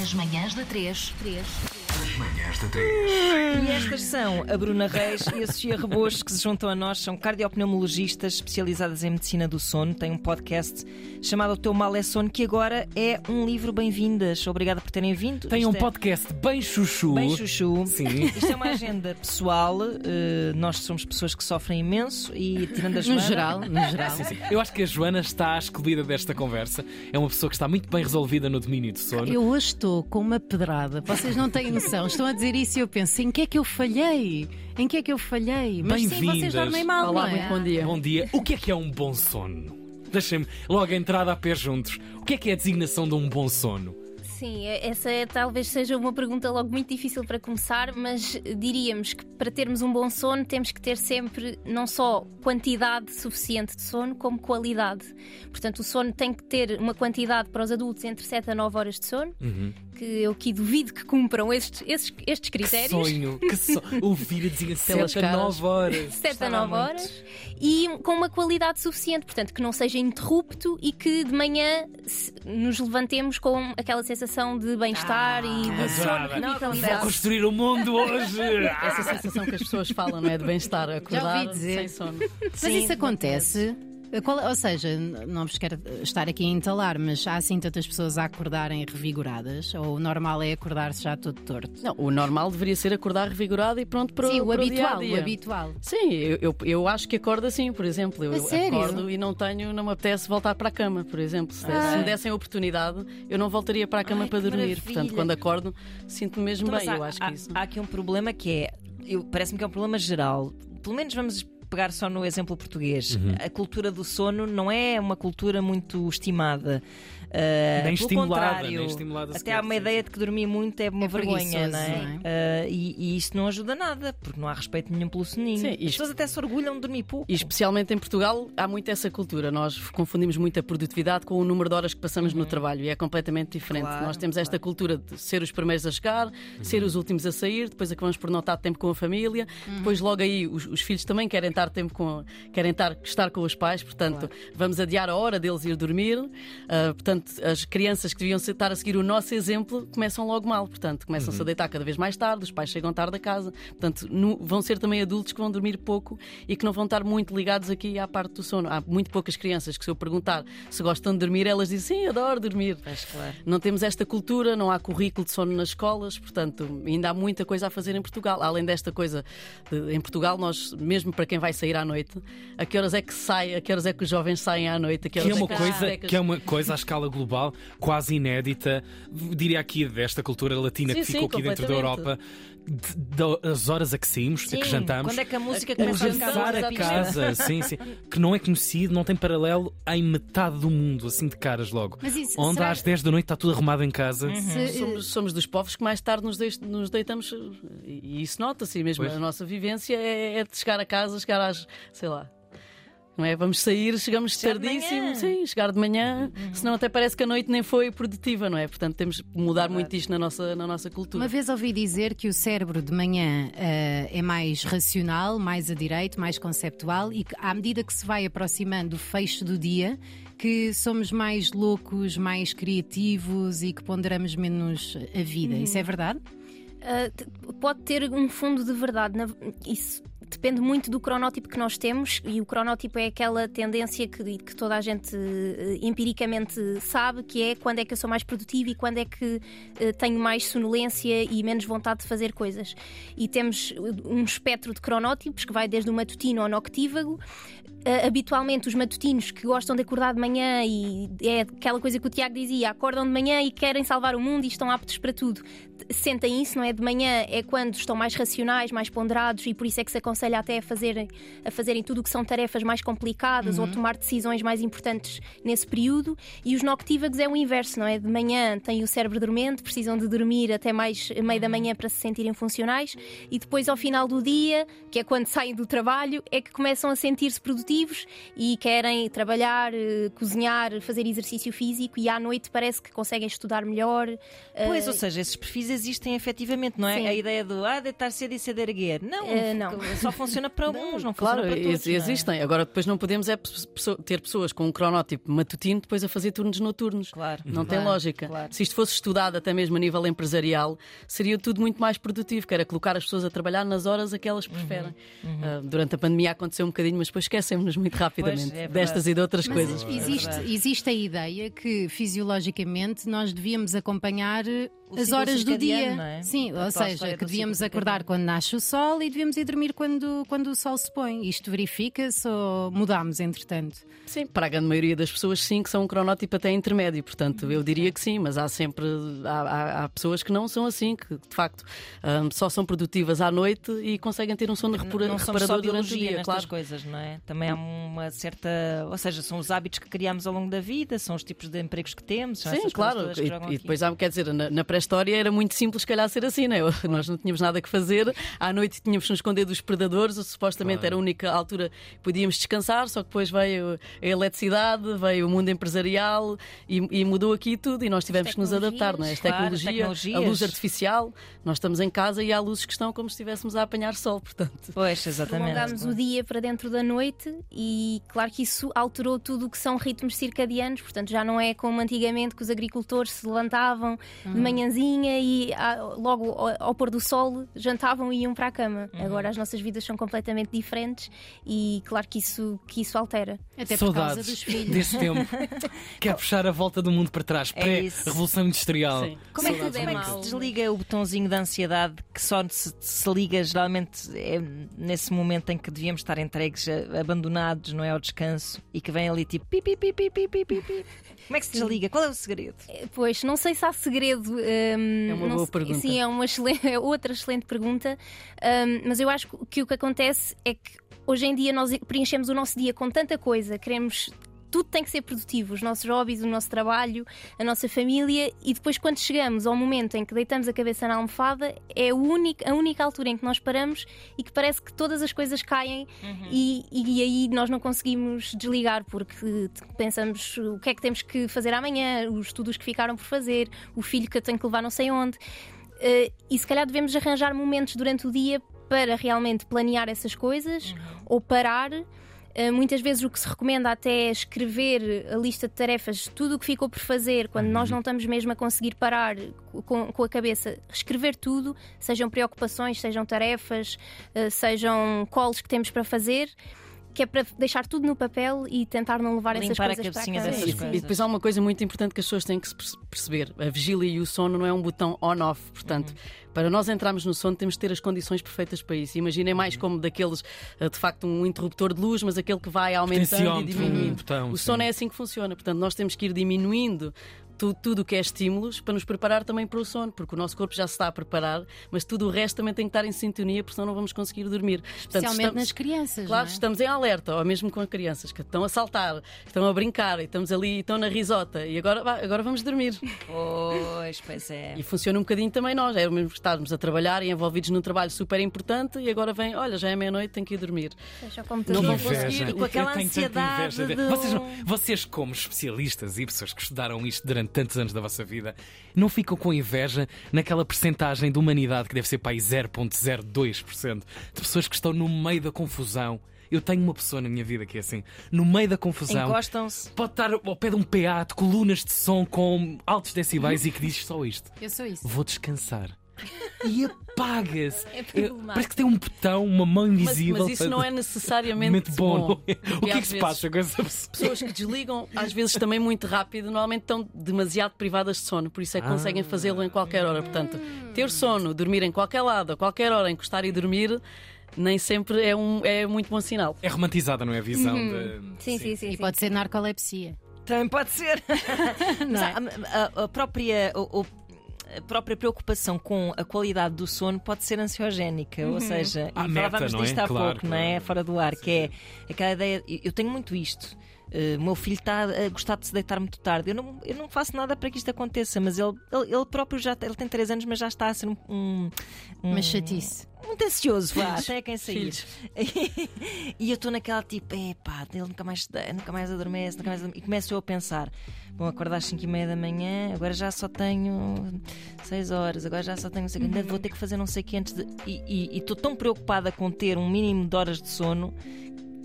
As manhãs da 3. 3. Manhãs da 3. E estas são a Bruna Reis e a Sofia Rebos, que se juntam a nós, são cardiopneumologistas especializadas em medicina do sono. Têm um podcast chamado O Teu Mal é Sono, que agora é um livro. Bem-vindas. Obrigada por terem vindo. Tem um é podcast bem chuchu. Bem chuchu. Sim. Isto é uma agenda pessoal. eh, nós somos pessoas que sofrem imenso e tirando a No geral, no geral. Sim, sim. Eu acho que a Joana está à escolhida desta conversa. É uma pessoa que está muito bem resolvida no domínio do sono. Eu hoje estou com uma pedrada. Vocês não têm noção. Estão a dizer isso e eu penso: em que é que eu falhei? Em que é que eu falhei? Mas sim, vocês dormem mal, Olá, não é? muito bom dia. Bom dia. O que é que é um bom sono? Deixem-me logo a entrada a pé juntos. O que é que é a designação de um bom sono? Sim, essa é, talvez seja uma pergunta logo muito difícil para começar, mas diríamos que para termos um bom sono temos que ter sempre não só quantidade suficiente de sono, como qualidade. Portanto, o sono tem que ter uma quantidade para os adultos entre 7 a 9 horas de sono, que eu aqui duvido que cumpram estes, estes, estes Que critérios. sonho, que sonho. Ouvir a designação Pelas de caras. 9 horas. 7 a Gostava 9 muito. horas e com uma qualidade suficiente, portanto, que não seja interrupto e que de manhã nos levantemos com aquela sensação de bem-estar e de adorava. sono Vou construir o mundo hoje. Essa sensação que as pessoas falam, não é? De bem-estar, acordar ouvi dizer. sem sono. Mas Sim, isso acontece. Qual- ou seja, não vos quero estar aqui a entalar, mas há assim tantas pessoas a acordarem revigoradas? Ou o normal é acordar-se já todo torto? Não, o normal deveria ser acordar revigorado e pronto para, Sim, o para habitual, dia o dia. habitual. Sim, eu, eu, eu acho que acordo assim, por exemplo. Eu acordo e não tenho, não me apetece voltar para a cama, por exemplo. Se, Ah. se me dessem a oportunidade, eu não voltaria para a cama Ai, para dormir. maravilha. Portanto, quando acordo, sinto-me mesmo Então, bem. mas eu há, acho há- que isso. há aqui um problema que é, parece-me que é um problema geral. Pelo menos vamos pegar só no exemplo português. Uhum. A cultura do sono não é uma cultura muito estimada. Uh, Nem pelo estimulada, contrário, nem estimulada Até há uma sim, ideia de que dormir muito é uma É vergonha, não é? não Uh, e, e isso não ajuda nada, porque não há respeito nenhum pelo soninho. Sim, As pessoas até se orgulham de dormir pouco. E especialmente em Portugal há muito essa cultura. Nós confundimos muito a produtividade com o número de horas que passamos no trabalho e é completamente diferente. Uhum. Claro, Nós temos esta cultura de ser os primeiros a chegar, ser os últimos a sair, depois acabamos por não estar tempo com a família, depois logo aí os, os filhos também querem estar tempo com querem estar, estar com os pais, portanto vamos adiar a hora deles ir dormir. Ah, portanto, as crianças que deviam estar a seguir o nosso exemplo começam logo mal, portanto, começam-se a deitar cada vez mais tarde, os pais chegam tarde a casa, portanto, no- vão ser também adultos que vão dormir pouco e que não vão estar muito ligados aqui à parte do sono. Há muito poucas crianças que, se eu perguntar se gostam de dormir, elas dizem sim, adoro dormir. Claro. Não temos esta cultura, não há currículo de sono nas escolas, portanto, ainda há muita coisa a fazer em Portugal. Além desta coisa, de- em Portugal, nós, mesmo para quem vai sair à noite, a que horas é que sai, a que horas é que os jovens saem à noite, a que Que horas é, uma que as coisa, que é uma coisa à escala global quase inédita, diria aqui desta cultura latina Sim, que ficou sim, aqui dentro da. Europa, das horas a que saímos, a Sim, que jantamos. quando é que a música começa a jantar ficar a casa, sim, sim, que não é conhecido, não tem paralelo em metade do mundo, assim de caras logo. Mas isso, Onde será- às 10 da noite está tudo arrumado em casa. Se- Somos, somos dos povos que mais tarde nos, deix- nos deitamos e isso nota-se mesmo. Pois. A nossa vivência é, é de chegar a casa, chegar às, sei lá. Não é? Vamos sair, chegamos Chegar tardíssimo, sim, chegar de manhã, senão até parece que a noite nem foi produtiva, não é? Portanto, temos que mudar muito isto na nossa, na nossa cultura. Uma vez ouvi dizer que o cérebro de manhã eh, é mais racional, mais a direito, mais conceptual e que à medida que se vai aproximando do fecho do dia, que somos mais loucos, mais criativos e que ponderamos menos a vida. Isso é verdade? Uh, pode ter um fundo de verdade. Na- Isso depende muito do cronótipo que nós temos, e o cronótipo é aquela tendência que, que toda a gente eh, empiricamente sabe, que é quando é que eu sou mais produtiva e quando é que eh, tenho mais sonolência e menos vontade de fazer coisas. E temos um espectro de cronótipos que vai desde o matutino ao noctívago. Uh, habitualmente os matutinos que gostam de acordar de manhã e é aquela coisa que o Tiago dizia, acordam de manhã e querem salvar o mundo e estão aptos para tudo. Sentem isso, não é? De manhã é quando estão mais racionais, mais ponderados e por isso é que se aconselha até a fazerem, a fazerem tudo o que são tarefas mais complicadas ou tomar decisões mais importantes nesse período. E os noctívagos é o inverso, não é? De manhã têm o cérebro dormente, precisam de dormir até mais meio da manhã para se sentirem funcionais e depois ao final do dia, que é quando saem do trabalho, é que começam a sentir-se produtivos e querem trabalhar, eh, cozinhar, fazer exercício físico e à noite parece que conseguem estudar melhor. Pois, Eh, ou seja, esses perfis existem efetivamente, não é? Sim. A ideia do ah, deitar cedo e cedo erguer. Não, Eh, não. só funciona para uns, não Claro, funciona para todos. não é? existem. Agora, depois não podemos é ter pessoas com um cronótipo matutino depois a fazer turnos noturnos. Claro. Não tem Claro, lógica. claro. Se isto fosse estudado até mesmo a nível empresarial, seria tudo muito mais produtivo, que era colocar as pessoas a trabalhar nas horas a que elas preferem. Ah, durante a pandemia aconteceu um bocadinho, mas depois esquecemos-nos muito rapidamente é verdade. destas e de outras Mas coisas. existe, existe a ideia que fisiologicamente nós devíamos acompanhar as horas do dia. não é? Sim, A ou seja, que devíamos acordar quando nasce o sol e devíamos ir dormir quando, quando o sol se põe. Isto verifica-se ou mudamos entretanto? Sim, para a grande maioria das pessoas, sim, que são um cronótipo até intermédio. Portanto, eu diria que sim, mas há sempre há, há- há pessoas que não são assim, que de facto hum, só são produtivas à noite e conseguem ter um sono não somos só reparador durante o dia, claro. coisas, não é? Também há uma certa. Ou seja, são os hábitos que criamos ao longo da vida, são os tipos de empregos que temos. São Sim, essas claro. E, jogam e aqui. depois há, quer dizer, na, na pré-história era muito simples, se calhar, ser assim, né? Nós não tínhamos nada que fazer. À noite tínhamos que nos esconder dos predadores, supostamente era a única altura que podíamos descansar, só que depois veio a eletricidade, veio o mundo empresarial e, e mudou aqui tudo e nós tivemos que nos adaptar, não é? As claro, tecnologia, a tecnologias. luz artificial, nós estamos em casa e há luzes que estão como se estivéssemos a apanhar sol, portanto. Pois, exatamente. prolongámos o dia para dentro da noite e claro que isso alterou tudo o que são ritmos circadianos, portanto já não é como antigamente que os agricultores se levantavam de manhãzinha e ah, logo ao, pôr do sol jantavam e iam para a cama. Agora as nossas vidas são completamente diferentes e claro que isso, que isso altera. Até por causa Saudades dos filhos. desse tempo. Quer puxar a volta do mundo para trás, É pré-revolução industrial. Sim. Como é, que, como é que se desliga o botãozinho da ansiedade que só se, se liga geralmente é nesse momento em que devíamos estar entregues, abandonados, não é? Ao descanso e que vem ali tipo pi, pi, pi, pi, pi, pi, pi, pi. Como é que se desliga? Qual é o segredo? Pois, não sei se há segredo. Hum, É uma boa sei- pergunta. Sim, é uma excelente, é outra excelente pergunta. Hum, mas eu acho que o que acontece é que hoje em dia nós preenchemos o nosso dia com tanta coisa, queremos. Tudo tem que ser produtivo, os nossos hobbies, o nosso trabalho, a nossa família, e depois, quando chegamos ao momento em que deitamos a cabeça na almofada, é o único, a única altura em que nós paramos e que parece que todas as coisas caem, e, e aí nós não conseguimos desligar, porque pensamos o que é que temos que fazer amanhã, os estudos que ficaram por fazer, o filho que eu tenho que levar não sei onde. Eh, e se calhar devemos arranjar momentos durante o dia para realmente planear essas coisas ou parar. Eh, muitas vezes o que se recomenda até é escrever a lista de tarefas, tudo o que ficou por fazer, quando nós não estamos mesmo a conseguir parar com, com a cabeça, escrever tudo, sejam preocupações, sejam tarefas, eh, sejam calls que temos para fazer, que é para deixar tudo no papel e tentar não levar essas Limpar a coisas para a cabecinha cama. dessas E- coisas. E depois há uma coisa muito importante que as pessoas têm que perceber: a vigília e o sono não é um botão on-off. Portanto, para nós entrarmos no sono, temos de ter as condições perfeitas para isso. Imaginem mais como daqueles, eh, de facto, um interruptor de luz, mas aquele que vai aumentando e diminuindo. um botão, o sim. sono é assim que funciona. Portanto, nós temos que ir diminuindo. Tu- Tudo o que é estímulos para nos preparar também para o sono, porque o nosso corpo já se está a preparar, mas tudo o resto também tem que estar em sintonia, porque senão não vamos conseguir dormir. Portanto, Especialmente estamos- nas crianças. Claro, não é? estamos em alerta, ou mesmo com as crianças que estão a saltar, estão a brincar, e estamos ali, e estão na risota, e agora, agora vamos dormir. Pois, pois é. E funciona um bocadinho também nós, é o mesmo que estarmos a trabalhar e envolvidos num trabalho super importante, e agora vem, olha, já é meia-noite, tenho que ir dormir. Fecha o Não vão conseguir. Com aquela ansiedade de- Vocês, vocês, como especialistas e pessoas que estudaram isto durante tantos anos da vossa vida, não ficam com inveja naquela percentagem de humanidade que deve ser para aí 0,02% de pessoas que estão no meio da confusão. Eu tenho uma pessoa na minha vida que é assim, no meio da confusão. Encostam-se. Pode estar ao pé de um PA de colunas de som com altos decibéis e que diz só isto: Eu sou isso. Vou descansar. E apaga-se. É problemático. Parece que tem um botão, uma mão Mas, invisível. mas isso não é necessariamente Muito bom. não é? O que é que se passa com essa pessoa? Pessoas que desligam, às vezes também muito rápido, normalmente estão demasiado privadas de sono, por isso é que conseguem fazê-lo em qualquer hora. Portanto, ter sono, dormir em qualquer lado, a qualquer hora, encostar e dormir, nem sempre é, um, é muito bom sinal. É romantizada, não é? A visão de. Sim, sim, sim. E sim. pode ser narcolepsia. Também pode ser. Mas Não é? a, a- a própria. o- o- a própria preocupação com a qualidade do sono pode ser ansiogénica, ou seja, Ah, e meta, falávamos não é? disto há Claro, pouco, não é? claro. Fora do ar, que é aquela ideia. Eu tenho muito isto. eh, o meu filho está a gostar de se deitar muito tarde. Eu não, eu não faço nada para que isto aconteça, mas ele, ele, ele próprio já ele tem 3 anos, mas já está a ser um. um, um Uma chatice. Muito ansioso, vá, até quem sair. E eu estou naquela tipo, epá, ele nunca mais, nunca mais adormece, nunca mais adormece. E começo eu a pensar, bom, acordar às 5 e meia da manhã, agora já só tenho 6 horas, agora já só tenho não sei o quê, ainda vou ter que fazer não sei o que antes de. E estou tão preocupada com ter um mínimo de horas de sono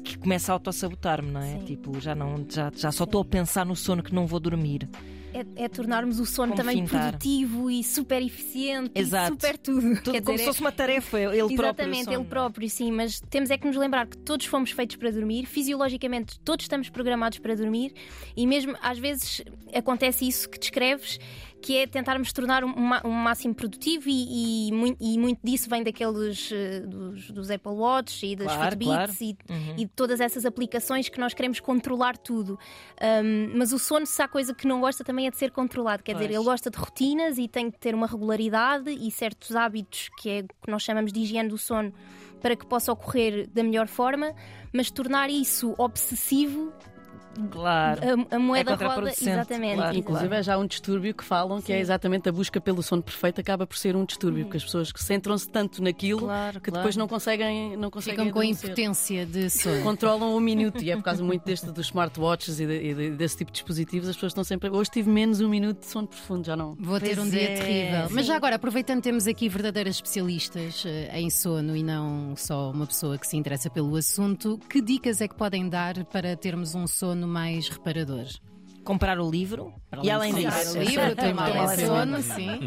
que começa a autossabotar-me, não é? Sim. Tipo, já, não, já, já só estou a pensar no sono que não vou dormir. É, é tornarmos o sono Como também fintar. produtivo e super eficiente Exato. e super tudo. Tudo Quer como dizer, se é- fosse uma tarefa, ele próprio. o Exatamente, ele próprio, sim, mas temos é que nos lembrar que todos fomos feitos para dormir, fisiologicamente todos estamos programados para dormir e mesmo às vezes acontece isso que descreves, que é tentarmos tornar um, um máximo produtivo e, e, mui- e muito disso vem daqueles eh, dos, dos Apple Watch e das Claro, Fitbits claro. e, Uhum. e de todas essas aplicações que nós queremos controlar tudo. Um, mas o sono, se há coisa que não gosta, também é de ser controlado. Quer dizer, Pois. ele gosta de rotinas e tem que ter uma regularidade e certos hábitos que é o que nós chamamos de higiene do sono para que possa ocorrer da melhor forma, mas tornar isso obsessivo, Claro. a, a moeda É roda. contraproducente, Exatamente. claro, Inclusive, é já um distúrbio que falam que é exatamente a busca pelo sono perfeito acaba por ser um distúrbio, porque as pessoas que centram-se tanto naquilo Claro, que claro. depois não conseguem, não conseguem Ficam com a impotência de sono. Controlam um minuto e é por causa muito deste dos smartwatches e, de- e de- desse tipo de dispositivos, as pessoas estão sempre. Hoje tive menos um minuto de sono profundo, já não. Vou ter Pois um dia é. terrível. Mas Sim. já agora, aproveitando temos aqui verdadeiras especialistas eh, em sono e não só uma pessoa que se interessa pelo assunto, que dicas é que podem dar para termos um sono mais reparador? Comprar o livro e além Comprar disso. o livro, tem mal Essa sono, sim.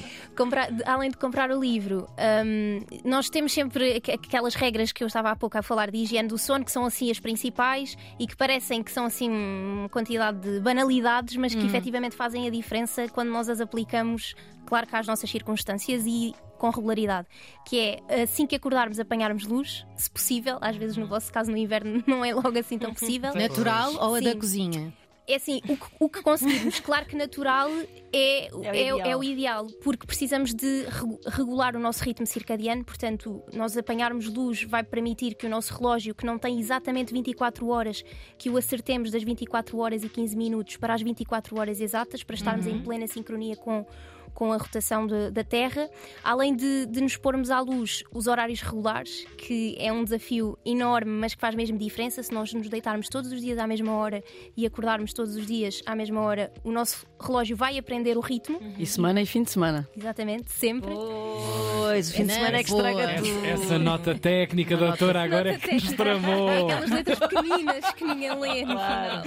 Comprar- além de comprar o livro, hum, nós temos sempre aqu- aquelas regras que eu estava há pouco a falar de higiene do sono, que são assim as principais e que parecem que são assim uma quantidade de banalidades, mas que efetivamente fazem a diferença quando nós as aplicamos, claro que às nossas circunstâncias e com regularidade. Que é assim que acordarmos, apanharmos luz, se possível, às vezes no vosso caso no inverno não é logo assim tão possível. Natural ou a da Sim. cozinha? É assim, o que, o que conseguirmos, claro que natural é, o é, ideal. é o ideal, porque precisamos de regu- regular o nosso ritmo circadiano, portanto, nós apanharmos luz vai permitir que o nosso relógio, que não tem exatamente 24 horas, que o acertemos das 24 horas e 15 minutos para as 24 horas exatas, para estarmos em plena sincronia com, com a rotação de- da Terra, além de, de nos pormos à luz os horários regulares, que é um desafio enorme, mas que faz mesmo diferença. Se nós nos deitarmos todos os dias à mesma hora e acordarmos todos os dias à mesma hora, o nosso relógio vai aprender o ritmo, E semana e fim de semana. exatamente, sempre. Pois, o fim de Não, semana é que boa. estraga tudo. Essa, nota técnica, doutora, agora é que nos tramou. Aquelas letras pequeninas que ninguém lê no final.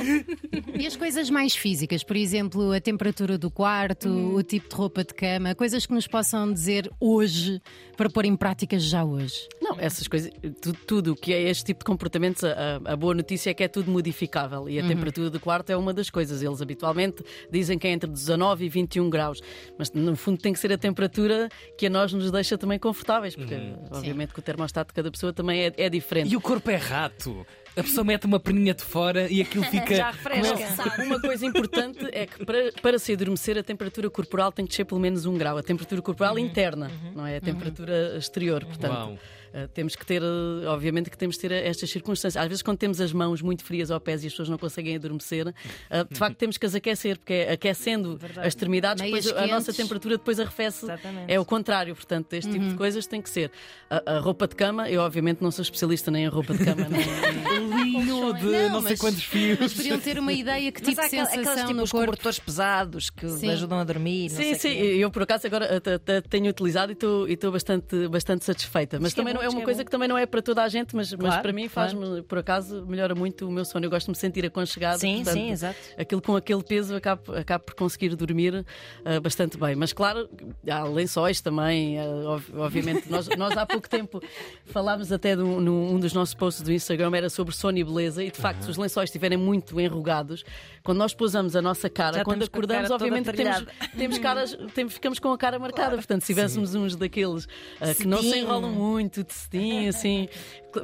E as coisas mais físicas, por exemplo, a temperatura do quarto, o tipo de roupa de cama, coisas que nos possam dizer hoje para pôr em prática já hoje. Não, essas coisas, tu- tudo o que é este tipo de comportamentos, a, a boa notícia é que é tudo modificável e a temperatura do quarto é uma das coisas. Eles habitualmente dizem que é entre 19 e 21 graus, mas no fundo tem que ser a temperatura que a nós nos deixa também confortáveis, porque obviamente que o termostato de cada pessoa também é, é diferente. E o corpo é rato. A pessoa mete uma perninha de fora e aquilo fica. Já refresca. Uma coisa importante é que para, para se adormecer a temperatura corporal tem que descer pelo menos um grau. A temperatura corporal interna, não é a temperatura exterior. Portanto, eh, temos que ter, eh, obviamente, que temos que ter estas circunstâncias. Às vezes, quando temos as mãos muito frias ao pés e as pessoas não conseguem adormecer, eh, de facto temos que as aquecer, porque é aquecendo as extremidades, Meias depois a nossa quentes. temperatura depois arrefece. Exatamente. É o contrário, portanto, este tipo de coisas tem que ser. A, a roupa de cama, eu obviamente não sou especialista nem em roupa de cama, nem, Linho de não, sei mas- quantos fios. Mas podiam ter uma ideia que tipo de sensação aquelas tipo no os corpo. cobertores pesados que Sim. ajudam a dormir. não Sim, sei sim, quê. eu por acaso agora até tenho utilizado e estou- bastante, bastante satisfeita. Mas que é também bom, não é uma que é coisa que também não é para toda a gente, mas, mas para mim faz-me, por acaso, melhora muito o meu sono. Eu gosto de me sentir aconchegado. Sim, portanto, sim, exato. Aquilo com aquele peso acabo, acabo por conseguir dormir ah, bastante bem. Mas claro, há lençóis também, ob- obviamente. nós, nós há pouco tempo falámos até de um, num- um dos nossos posts do Instagram, era sobre sono e beleza, e de facto, se os lençóis estiverem muito enrugados, quando nós pousamos a nossa cara, Já quando acordamos, obviamente temos, temos caras, temos, ficamos com a cara marcada. Portanto, se tivéssemos uns daqueles ah, que não se enrolam muito, de cetim, assim,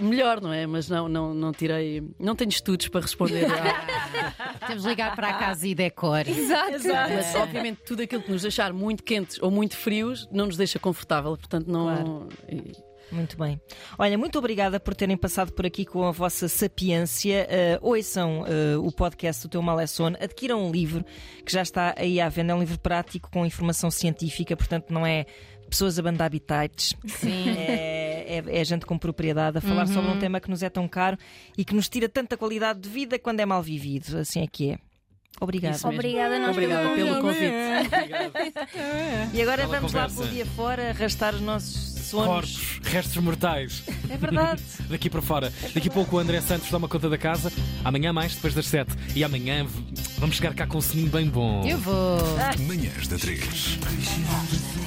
melhor, não é? Mas não, não, não tirei, não tenho estudos para responder à, Temos de ligar para a casa e decore. Exato. mas obviamente tudo aquilo que nos deixar muito quentes ou muito frios não nos deixa confortável, portanto não. e- Muito bem. Olha, muito obrigada por terem passado por aqui com a vossa sapiência. Uh, ouçam uh, o podcast do Teu Mal é Sono. Adquiram um livro que já está aí à venda. É um livro prático com informação científica, portanto, não é pessoas a bandar habitats. Sim. É, é, é gente com propriedade a falar sobre um tema que nos é tão caro e que nos tira tanta qualidade de vida quando é mal vivido. Assim é que é. Obrigada. Obrigada nós Obrigada pelo convite. E agora vamos lá conversa. pelo dia fora arrastar os nossos sonhos. Corpos, restos mortais. É verdade. Daqui para fora. Daqui a pouco o André Santos toma conta da casa. Amanhã mais, depois das 7. E amanhã vamos chegar cá com um sininho bem bom. Eu vou. Manhãs da 3.